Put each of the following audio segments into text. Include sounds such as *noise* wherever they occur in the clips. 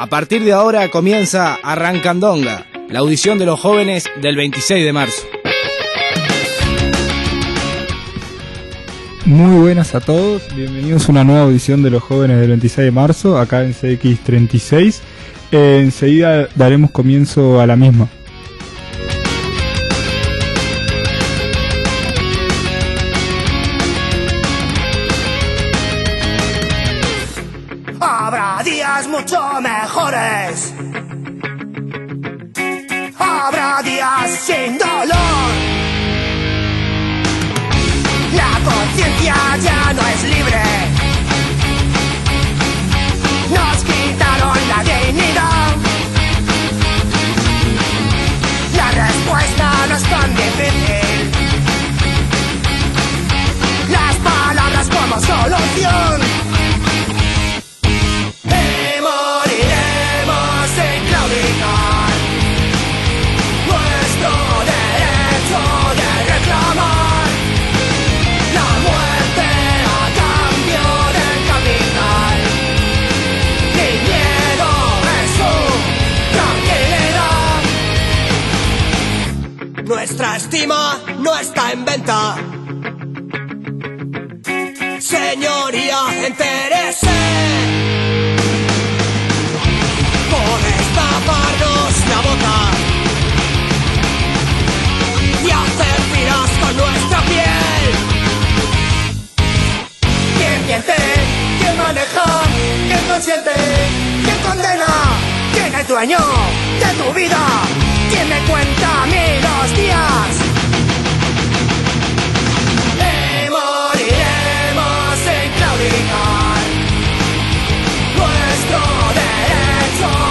A partir de ahora comienza Arrancandonga, la audición de los jóvenes del 26 de marzo. Muy buenas a todos, bienvenidos a una nueva audición de los jóvenes del 26 de marzo, acá en CX36. Eh, enseguida daremos comienzo a la misma. Ass. De tu vida? ¿Quién me cuenta a mí los días? Moriremos sin claudicar nuestro derecho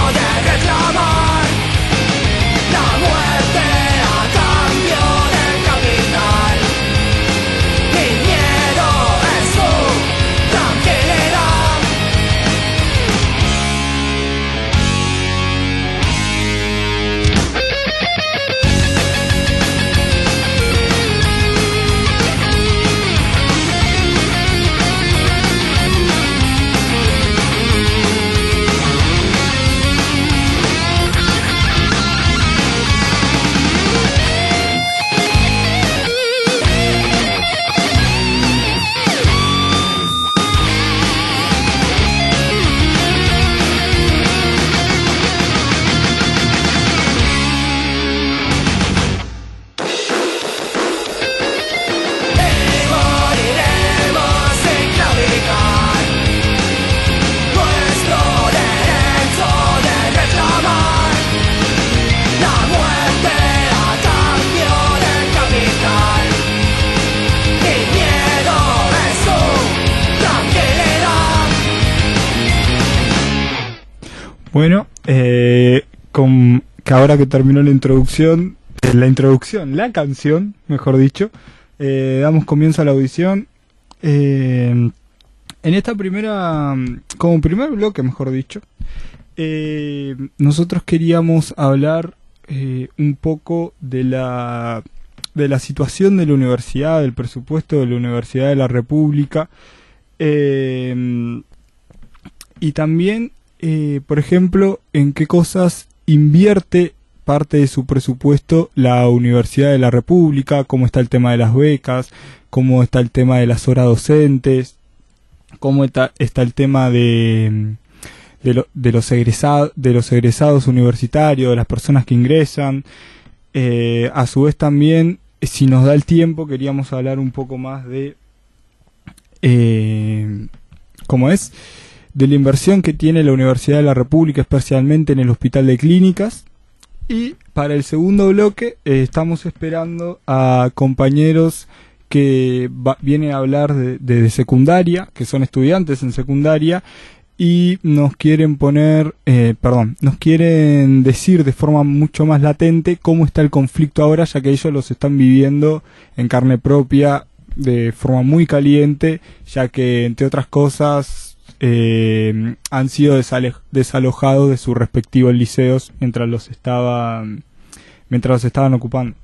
Bueno, eh, con, que ahora que terminó la introducción, eh, la introducción, la canción, mejor dicho, eh, damos comienzo a la audición. Eh, en esta primera, como primer bloque, mejor dicho, eh, nosotros queríamos hablar eh, un poco de la de la situación de la universidad, del presupuesto de la Universidad de la República, eh, y también, eh, por ejemplo, en qué cosas invierte parte de su presupuesto la Universidad de la República, cómo está el tema de las becas, cómo está el tema de las horas docentes, cómo está, está el tema de, de, de los egresados, de los egresados universitarios, de las personas que ingresan. Eh, a su vez también, si nos da el tiempo, queríamos hablar un poco más de eh, cómo es de la inversión que tiene la Universidad de la República, especialmente en el Hospital de Clínicas. Y para el segundo bloque eh, estamos esperando a compañeros que va- vienen a hablar de, secundaria, que son estudiantes en secundaria, y nos quieren poner, eh, perdón, nos quieren decir de forma mucho más latente cómo está el conflicto ahora, ya que ellos los están viviendo en carne propia de forma muy caliente, ya que entre otras cosas eh, han sido desalojados de sus respectivos liceos mientras los estaban mientras los estaban ocupando.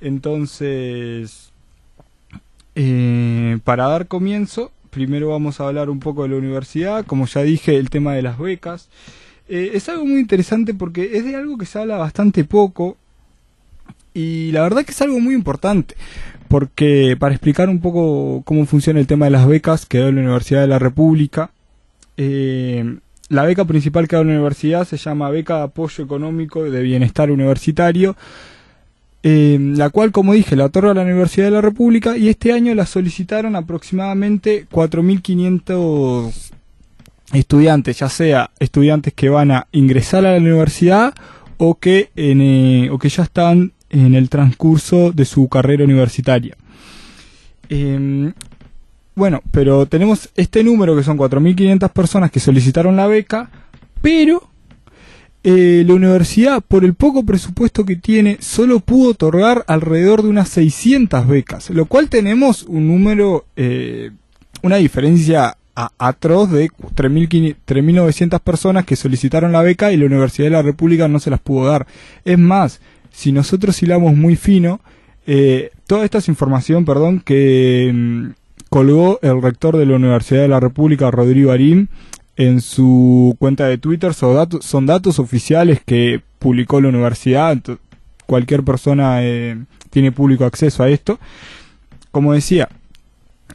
Entonces, eh, para dar comienzo, primero vamos a hablar un poco de la universidad, como ya dije, el tema de las becas. Eh, es algo muy interesante porque es de algo que se habla bastante poco y la verdad que es algo muy importante porque para explicar un poco cómo funciona el tema de las becas que da la Universidad de la República, eh, la beca principal que da la universidad se llama Beca de Apoyo Económico de Bienestar Universitario, eh, la cual, como dije, la otorga la Universidad de la República y este año la solicitaron aproximadamente 4.500 estudiantes, ya sea estudiantes que van a ingresar a la universidad o que, eh, o que ya están en el transcurso de su carrera universitaria. Em, bueno, pero tenemos este número que son 4.500 personas que solicitaron la beca, pero eh, la universidad, por el poco presupuesto que tiene, solo pudo otorgar alrededor de unas 600 becas, lo cual tenemos un número, eh, una diferencia atroz de 3.900 personas que solicitaron la beca y la Universidad de la República no se las pudo dar. Es más, si nosotros hilamos muy fino, eh, toda esta es información, perdón, que mm, colgó el rector de la Universidad de la República, Rodrigo Arín, en su cuenta de Twitter, son datos, son datos oficiales que publicó la universidad, cualquier persona eh, tiene público acceso a esto. Como decía,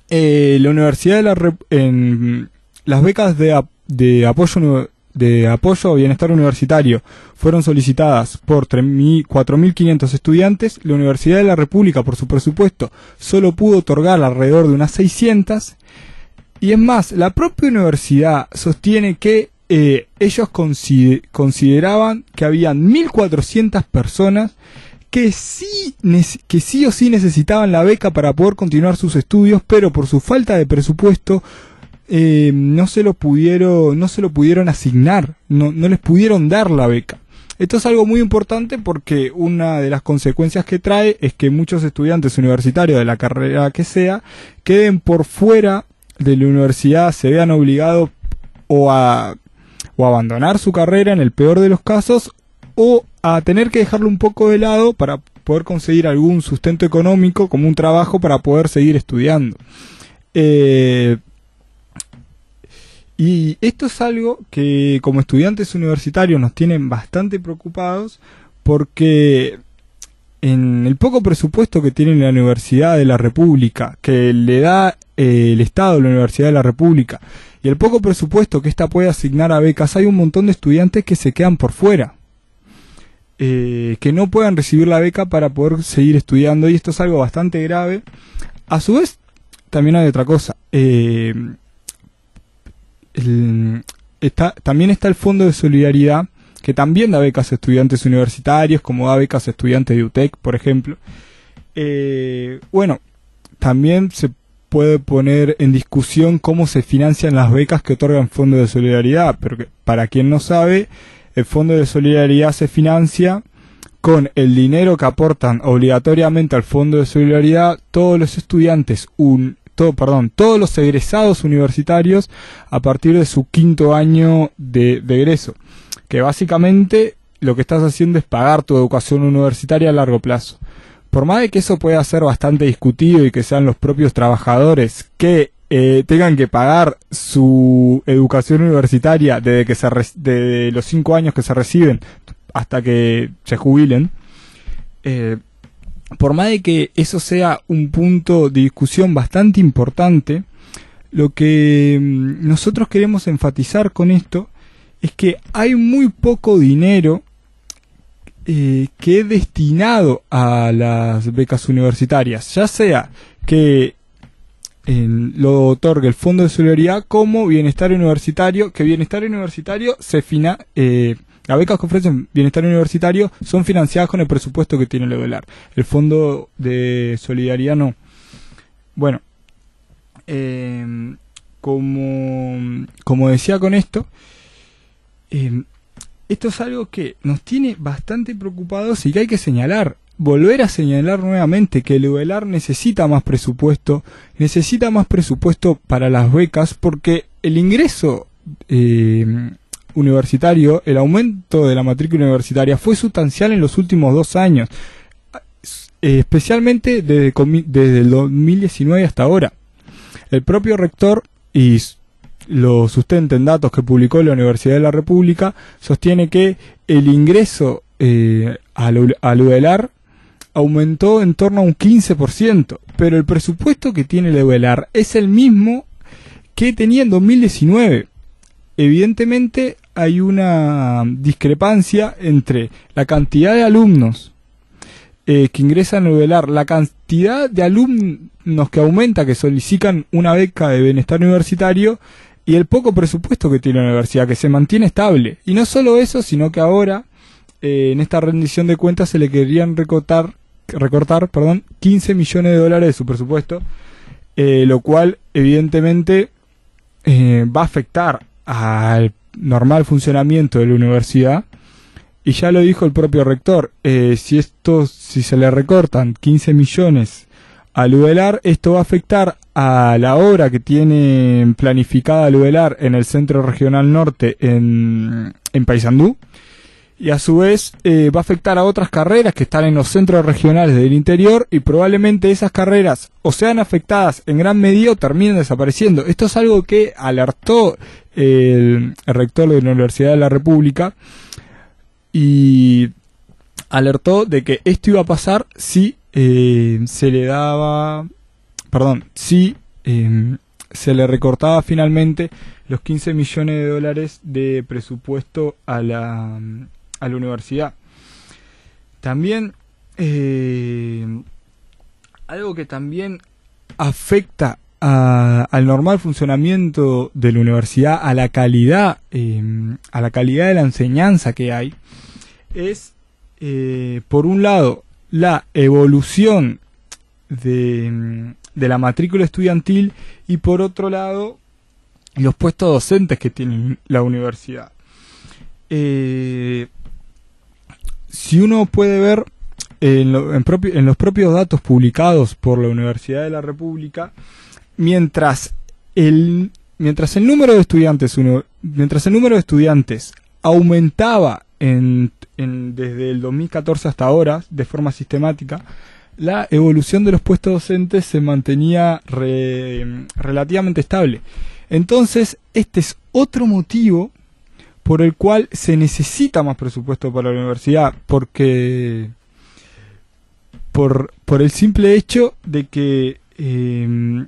eh, la Universidad de la las becas de, de apoyo de apoyo a bienestar universitario. Fueron solicitadas por 4.500 estudiantes, la Universidad de la República, por su presupuesto, solo pudo otorgar alrededor de unas 600, y es más, la propia universidad sostiene que eh, ellos consideraban que habían 1.400 personas que sí, que sí o sí necesitaban la beca para poder continuar sus estudios, pero por su falta de presupuesto eh, no se lo pudieron, no se lo pudieron asignar, no, no les pudieron dar la beca. Esto es algo muy importante porque una de las consecuencias que trae es que muchos estudiantes universitarios de la carrera que sea queden por fuera de la universidad, se vean obligados o a, o abandonar su carrera en el peor de los casos o a tener que dejarlo un poco de lado para poder conseguir algún sustento económico como un trabajo para poder seguir estudiando. Eh, y esto es algo que como estudiantes universitarios nos tienen bastante preocupados porque en el poco presupuesto que tiene la Universidad de la República, que le da eh, el Estado la Universidad de la República, y el poco presupuesto que ésta puede asignar a becas, hay un montón de estudiantes que se quedan por fuera, eh, que no puedan recibir la beca para poder seguir estudiando, y esto es algo bastante grave. A su vez, también hay otra cosa. Eh, está, también está el Fondo de Solidaridad, que también da becas a estudiantes universitarios, como da becas a estudiantes de UTEC, por ejemplo. Eh, bueno, también se puede poner en discusión cómo se financian las becas que otorga el Fondo de Solidaridad, pero para quien no sabe, el Fondo de Solidaridad se financia con el dinero que aportan obligatoriamente al Fondo de Solidaridad todos los estudiantes un, perdón, todos los egresados universitarios a partir de su quinto año de, egreso. Que básicamente lo que estás haciendo es pagar tu educación universitaria a largo plazo. Por más de que eso pueda ser bastante discutido y que sean los propios trabajadores que eh, tengan que pagar su educación universitaria desde que se de los cinco años que se reciben hasta que se jubilen, eh, por más de que eso sea un punto de discusión bastante importante, lo que mm, nosotros queremos enfatizar con esto es que hay muy poco dinero eh, que es destinado a las becas universitarias, ya sea que lo otorgue el Fondo de Solidaridad como Bienestar Universitario, que Bienestar Universitario se fina, eh, las becas que ofrecen bienestar universitario son financiadas con el presupuesto que tiene el EUDELAR. El Fondo de Solidaridad no. Bueno, em, como, como decía con esto, em, esto es algo que nos tiene bastante preocupados y que hay que señalar. Volver a señalar nuevamente que el EUDELAR necesita más presupuesto, necesita más presupuesto para las becas porque el ingreso eh, universitario, el aumento de la matrícula universitaria fue sustancial en los últimos dos años, eh, especialmente desde, desde el 2019 hasta ahora. El propio rector y lo sustenta en datos que publicó la Universidad de la República, sostiene que el ingreso eh, al, al UDELAR aumentó en torno a un 15%, pero el presupuesto que tiene el UDELAR es el mismo que tenía en 2019. Evidentemente hay una discrepancia entre la cantidad de alumnos eh, que ingresan a UDELAR, la cantidad de alumnos que aumenta, que solicitan una beca de bienestar universitario, y el poco presupuesto que tiene la universidad, que se mantiene estable. Y no solo eso, sino que ahora, eh, en esta rendición de cuentas, se le querían recortar, recortar perdón, 15 millones de dólares de su presupuesto, eh, lo cual evidentemente va a afectar al normal funcionamiento de la universidad. Y ya lo dijo el propio rector, eh, si esto, si se le recortan 15 millones al UDELAR, esto va a afectar a la obra que tiene planificada el UDELAR en el Centro Regional Norte en, en Paysandú. Y a su vez eh, va a afectar a otras carreras que están en los centros regionales del interior y probablemente esas carreras o sean afectadas en gran medida o terminen desapareciendo. Esto es algo que alertó el, rector de la Universidad de la República y alertó de que esto iba a pasar si eh, se le daba, perdón, si eh, se le recortaba finalmente los 15 millones de dólares de presupuesto a la, a la universidad. También eh, algo que también afecta a- al normal funcionamiento de la universidad, a la calidad, eh, a la calidad de la enseñanza que hay, es eh, por un lado la evolución de, de la matrícula estudiantil y por otro lado los puestos docentes que tiene la universidad. Si uno puede ver en, lo- en propi- en los propios datos publicados por la Universidad de la República, mientras el, mientras el número de estudiantes, uno- mientras el número de estudiantes aumentaba en, en- desde el 2014 hasta ahora de forma sistemática, la evolución de los puestos docentes se mantenía re- relativamente estable. Entonces, este es otro motivo por el cual se necesita más presupuesto para la universidad, porque por, por el simple hecho de que eh,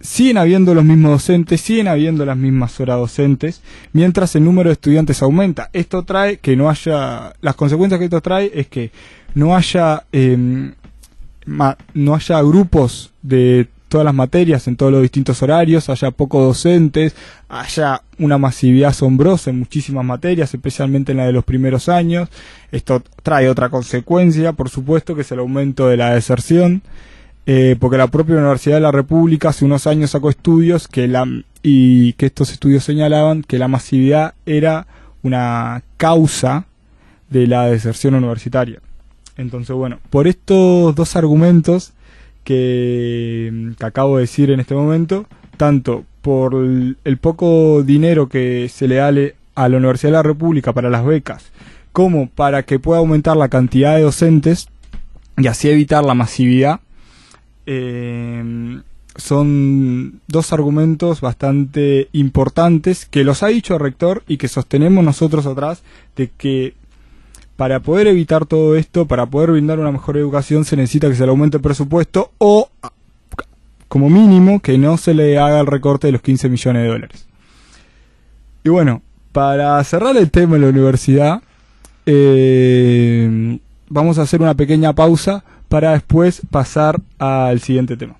siguen habiendo los mismos docentes, siguen habiendo las mismas horas docentes, mientras el número de estudiantes aumenta. Esto trae que no haya, las consecuencias que esto trae es que no haya, eh, no haya grupos de todas las materias en todos los distintos horarios, haya pocos docentes, haya una masividad asombrosa en muchísimas materias, especialmente en la de los primeros años. Esto trae otra consecuencia, por supuesto, que es el aumento de la deserción, eh, porque la propia Universidad de la República hace unos años sacó estudios que la, y que estos estudios señalaban que la masividad era una causa de la deserción universitaria. Entonces, bueno, por estos dos argumentos que, que acabo de decir en este momento, tanto por el, poco dinero que se le da le- a la Universidad de la República para las becas, como para que pueda aumentar la cantidad de docentes y así evitar la masividad, eh, son dos argumentos bastante importantes que los ha dicho el rector y que sostenemos nosotros atrás de que para poder evitar todo esto, para poder brindar una mejor educación, se necesita que se le aumente el presupuesto o, como mínimo, que no se le haga el recorte de los 15 millones de dólares. Y bueno, para cerrar el tema de la universidad, eh, vamos a hacer una pequeña pausa para después pasar al siguiente tema.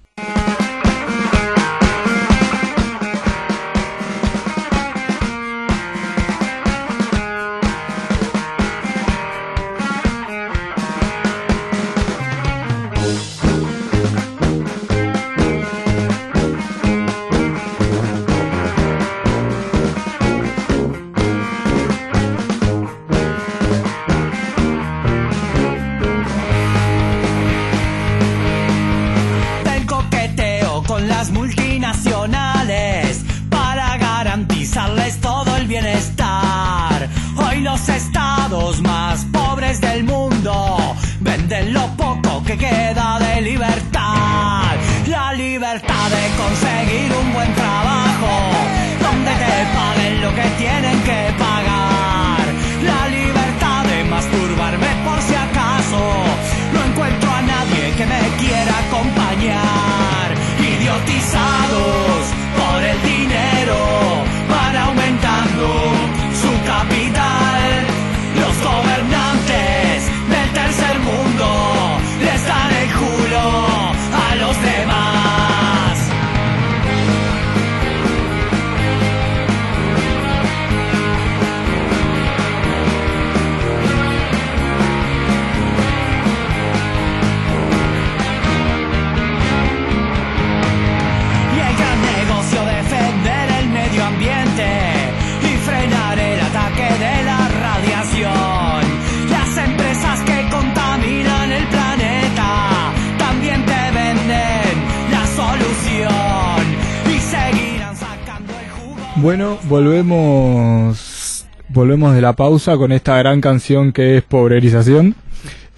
Bueno, volvemos volvemos de la pausa con esta gran canción que es Pobrerización.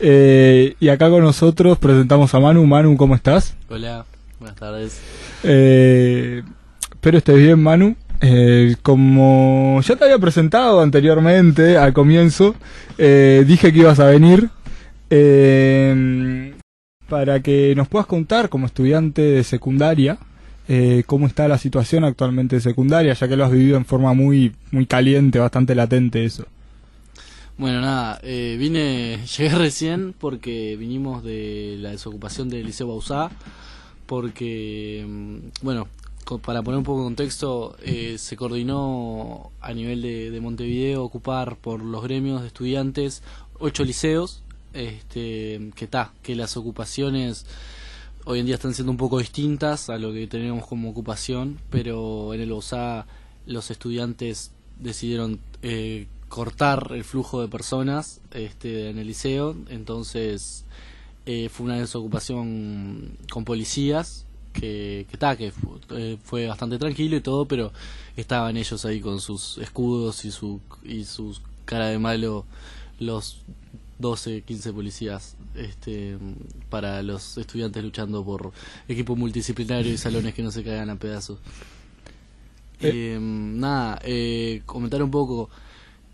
Eh, y acá con nosotros presentamos a Manu. Manu, ¿cómo estás? Hola, buenas tardes. Eh, espero estés bien, Manu. Eh, como ya te había presentado anteriormente al comienzo, eh, dije que ibas a venir eh, para que nos puedas contar como estudiante de secundaria eh, cómo está la situación actualmente secundaria, ya que lo has vivido en forma muy, muy caliente, bastante latente eso. Bueno, nada, eh, vine, *laughs* llegué recién porque vinimos de la desocupación del Liceo Bausá, porque, mm, bueno, para poner un poco de contexto, eh, se coordinó a nivel de, de Montevideo ocupar por los gremios de estudiantes ocho liceos, este, que está, que las ocupaciones hoy en día están siendo un poco distintas a lo que teníamos como ocupación, pero en el Bausá los estudiantes decidieron eh, cortar el flujo de personas este, en el liceo, entonces eh, fue una desocupación con policías que que, que fu- eh, fue bastante tranquilo y todo, pero estaban ellos ahí con sus escudos y su y sus cara de malo los 12, 15 policías este, para los estudiantes luchando por equipo multidisciplinario y salones que no se caigan a pedazos. Eh, nada, eh, comentar un poco.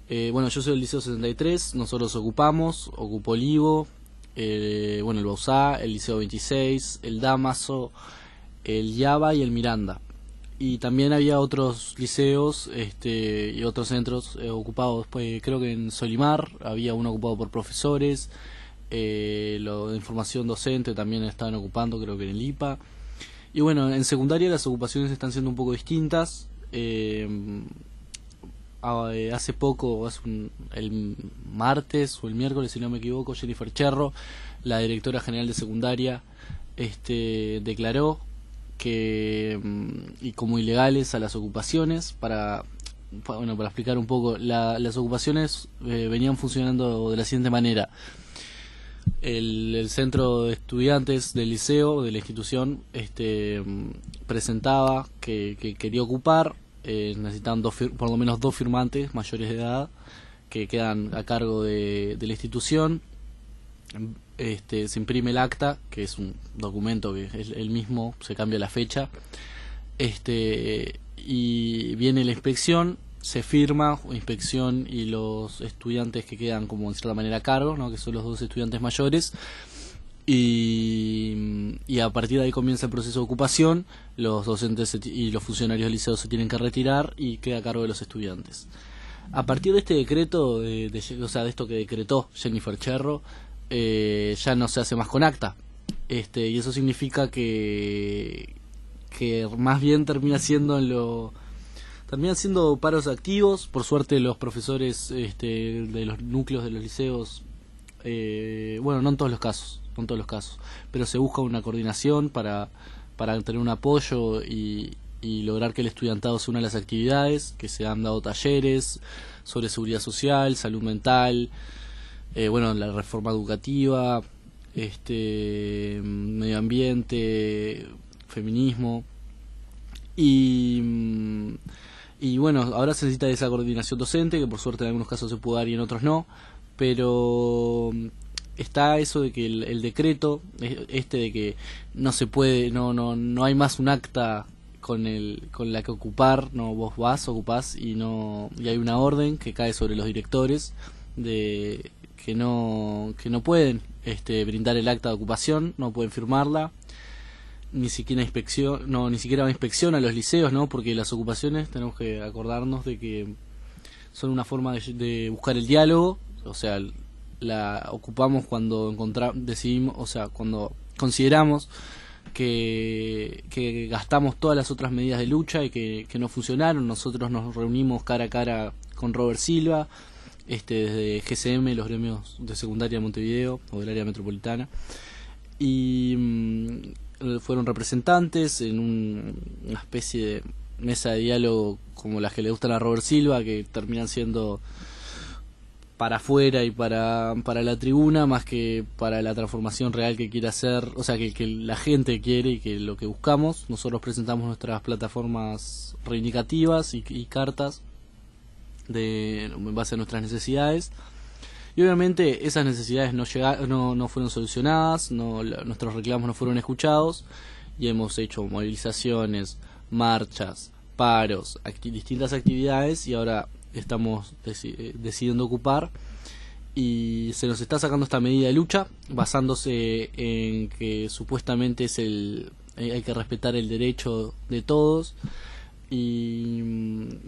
eh, bueno, yo soy del Liceo 63, nosotros ocupamos, ocupó el Ivo, eh, bueno, el Bausá, el Liceo 26, el Damaso, el Yaba y el Miranda. Y también había otros liceos este, y otros centros eh, ocupados, pues, creo que en Solimar había uno ocupado por profesores, eh, lo de información docente también estaban ocupando, creo que en el IPA. Y bueno, en secundaria las ocupaciones están siendo un poco distintas. Eh, a- eh, hace poco, hace un- el martes o el miércoles, si no me equivoco, Jennifer Cherro, la directora general de secundaria, este, declaró que mm, y como ilegales a las ocupaciones para pa- bueno para explicar un poco la- las ocupaciones eh, venían funcionando de la siguiente manera. El, centro de estudiantes del liceo de la institución este mm, presentaba que, que quería ocupar eh, necesitaban dos por lo menos dos firmantes mayores de edad que quedan a cargo de la institución este, se imprime el acta, que es un documento que es el mismo, se cambia la fecha, este, y viene la inspección, se firma, inspección y los estudiantes que quedan como en cierta manera a cargo, ¿no? que son los dos estudiantes mayores, y, a partir de ahí comienza el proceso de ocupación, los docentes y los funcionarios del liceo se tienen que retirar y queda a cargo de los estudiantes. A partir de este decreto, de, de- o sea, de esto que decretó Jennifer Cherro, eh, ya no se hace más con acta. Este, y eso significa que, que más bien termina siendo en lo terminan siendo paros activos. Por suerte los profesores este, de los núcleos de los liceos, eh, bueno, no en todos los casos, no en todos los casos, pero se busca una coordinación para, para tener un apoyo y, y lograr que el estudiantado se una a las actividades, que se han dado talleres sobre seguridad social, salud mental, eh, bueno, la reforma educativa, este, medio ambiente, feminismo. Y mm, y bueno, ahora se necesita esa coordinación docente, que por suerte en algunos casos se puede dar y en otros no, pero mm, está eso de que el, el decreto, este de que no se puede, no, no, no hay más un acta con el, con la que ocupar, no, vos vas, ocupás y no, y hay una orden que cae sobre los directores de que no, que no pueden este, brindar el acta de ocupación, no pueden firmarla, ni siquiera inspección, no, ni siquiera inspección a los liceos, ¿no? Porque las ocupaciones tenemos que acordarnos de que son una forma de, de buscar el diálogo, o sea, la ocupamos cuando encontramos, decidimos, o sea, cuando consideramos que, que gastamos todas las otras medidas de lucha y que, que no funcionaron. Nosotros nos reunimos cara a cara con Robert Silva, este, desde GCM, los gremios de secundaria de Montevideo o del área metropolitana, y mm, fueron representantes en un- una especie de mesa de diálogo como las que le gustan a Robert Silva, que terminan siendo para afuera y para, para la tribuna más que para la transformación real que quiere hacer, o sea, que, la gente quiere y que lo que buscamos. Nosotros presentamos nuestras plataformas reivindicativas y cartas de, en base a nuestras necesidades. Y obviamente esas necesidades no, llega, no, no fueron solucionadas, no, la- nuestros reclamos no fueron escuchados y hemos hecho movilizaciones, marchas, paros, distintas actividades y ahora estamos eh, decidiendo ocupar y se nos está sacando esta medida de lucha basándose en que supuestamente es el hay que respetar el derecho de todos y,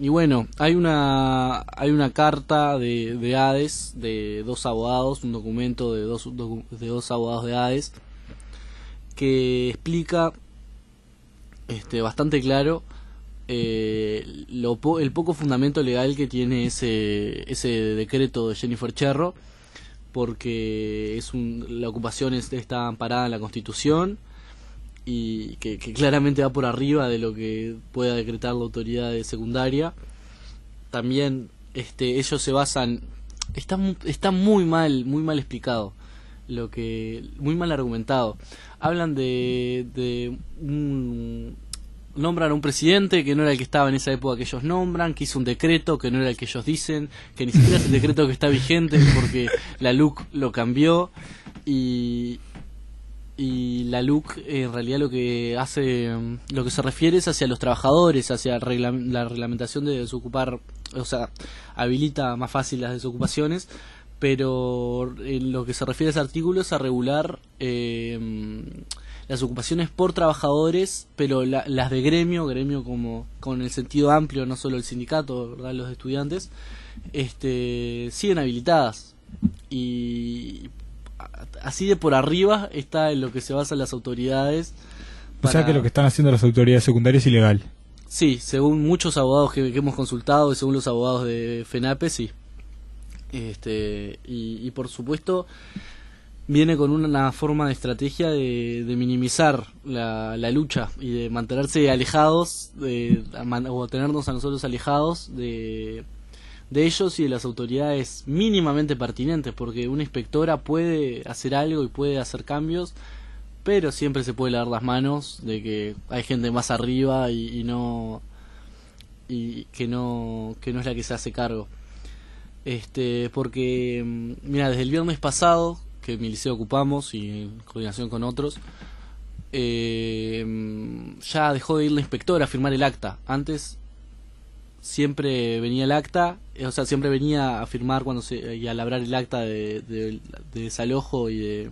y bueno hay una hay una carta de, de Hades de dos abogados un documento de dos de dos abogados de Hades que explica este bastante claro eh, lo el poco fundamento legal que tiene ese ese decreto de Jennifer Cherro porque es un, la ocupación es- está amparada en la Constitución y que, que claramente va por arriba de lo que pueda decretar la autoridad de secundaria. También este, ellos se basan está está muy mal muy mal explicado lo que muy mal argumentado hablan de, de un nombran a un presidente que no era el que estaba en esa época que ellos nombran, que hizo un decreto que no era el que ellos dicen, que ni siquiera es el decreto que está vigente porque la LUC lo cambió y y la LUC en realidad lo que hace mm, lo que se refiere es hacia los trabajadores, hacia la reglamentación de desocupar, o sea, habilita más fácil las desocupaciones, pero en lo que se refiere a ese artículo es a regular eh, mm, las ocupaciones por trabajadores, pero la- las de gremio, gremio como con el sentido amplio, no solo el sindicato, ¿verdad? los estudiantes, este, siguen habilitadas y así de por arriba está en lo que se basan las autoridades. O sea que lo que están haciendo las autoridades secundarias es ilegal. Sí, según muchos abogados que, que hemos consultado y según los abogados de FENAPE, sí. Este, y, y por supuesto viene con una forma de estrategia de, de minimizar la, la lucha y de mantenerse alejados, de, o tenernos a nosotros alejados de, de ellos y de las autoridades mínimamente pertinentes, porque una inspectora puede hacer algo y puede hacer cambios, pero siempre se puede lavar las manos de que hay gente más arriba y, no y que no que no es la que se hace cargo. Este porque mm, mira desde el viernes pasado que mi liceo ocupamos y en coordinación con otros eh, mm, ya dejó de ir la inspectora a firmar el acta. Antes siempre venía el acta eh, o sea siempre venía a firmar cuando se y a labrar el acta de, de- de desalojo y de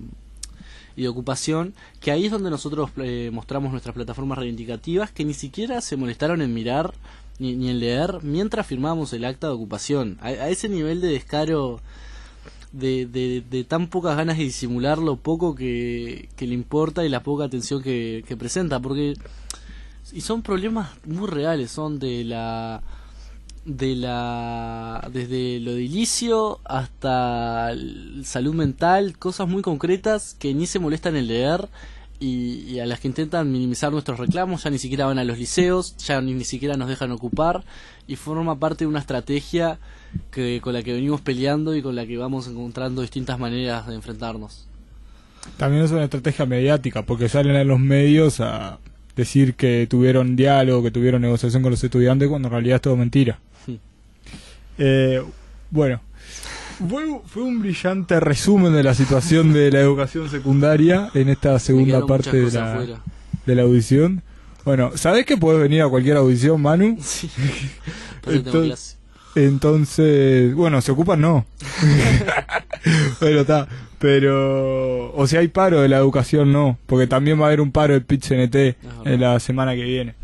y de ocupación, que ahí es donde nosotros eh, mostramos nuestras plataformas reivindicativas, que ni siquiera se molestaron en mirar ni, ni en leer mientras firmábamos el acta de ocupación. A, a ese nivel de descaro, de, de, de tan pocas ganas de disimular lo poco que, que le importa y la poca atención que, que presenta, porque y son problemas muy reales, son de la de la desde lo edilicio hasta salud mental, cosas muy concretas que ni se molestan en leer y, y a las que intentan minimizar nuestros reclamos, ya ni siquiera van a los liceos, ya ni, ni siquiera nos dejan ocupar y forma parte de una estrategia que con la que venimos peleando y con la que vamos encontrando distintas maneras de enfrentarnos. También es una estrategia mediática, porque salen a los medios a decir que tuvieron diálogo, que tuvieron negociación con los estudiantes, cuando en realidad es todo mentira. Sí. Eh, bueno, fue, fue un brillante resumen de la situación de la educación secundaria en esta segunda parte de la, afuera. de la audición. Bueno, ¿sabés que puedes venir a cualquier audición, Manu? Sí. *laughs* Entonces-. Entonces, bueno, se ocupan no. *laughs* bueno, está. Pero, o sea, hay paro de la educación, no. Porque también va a haber un paro del PIT-CNT verdad. en la semana que viene.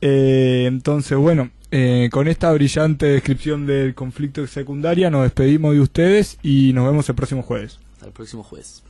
Eh, entonces, bueno, eh, con esta brillante descripción del conflicto secundaria nos despedimos de ustedes y nos vemos el próximo jueves. Hasta el próximo jueves.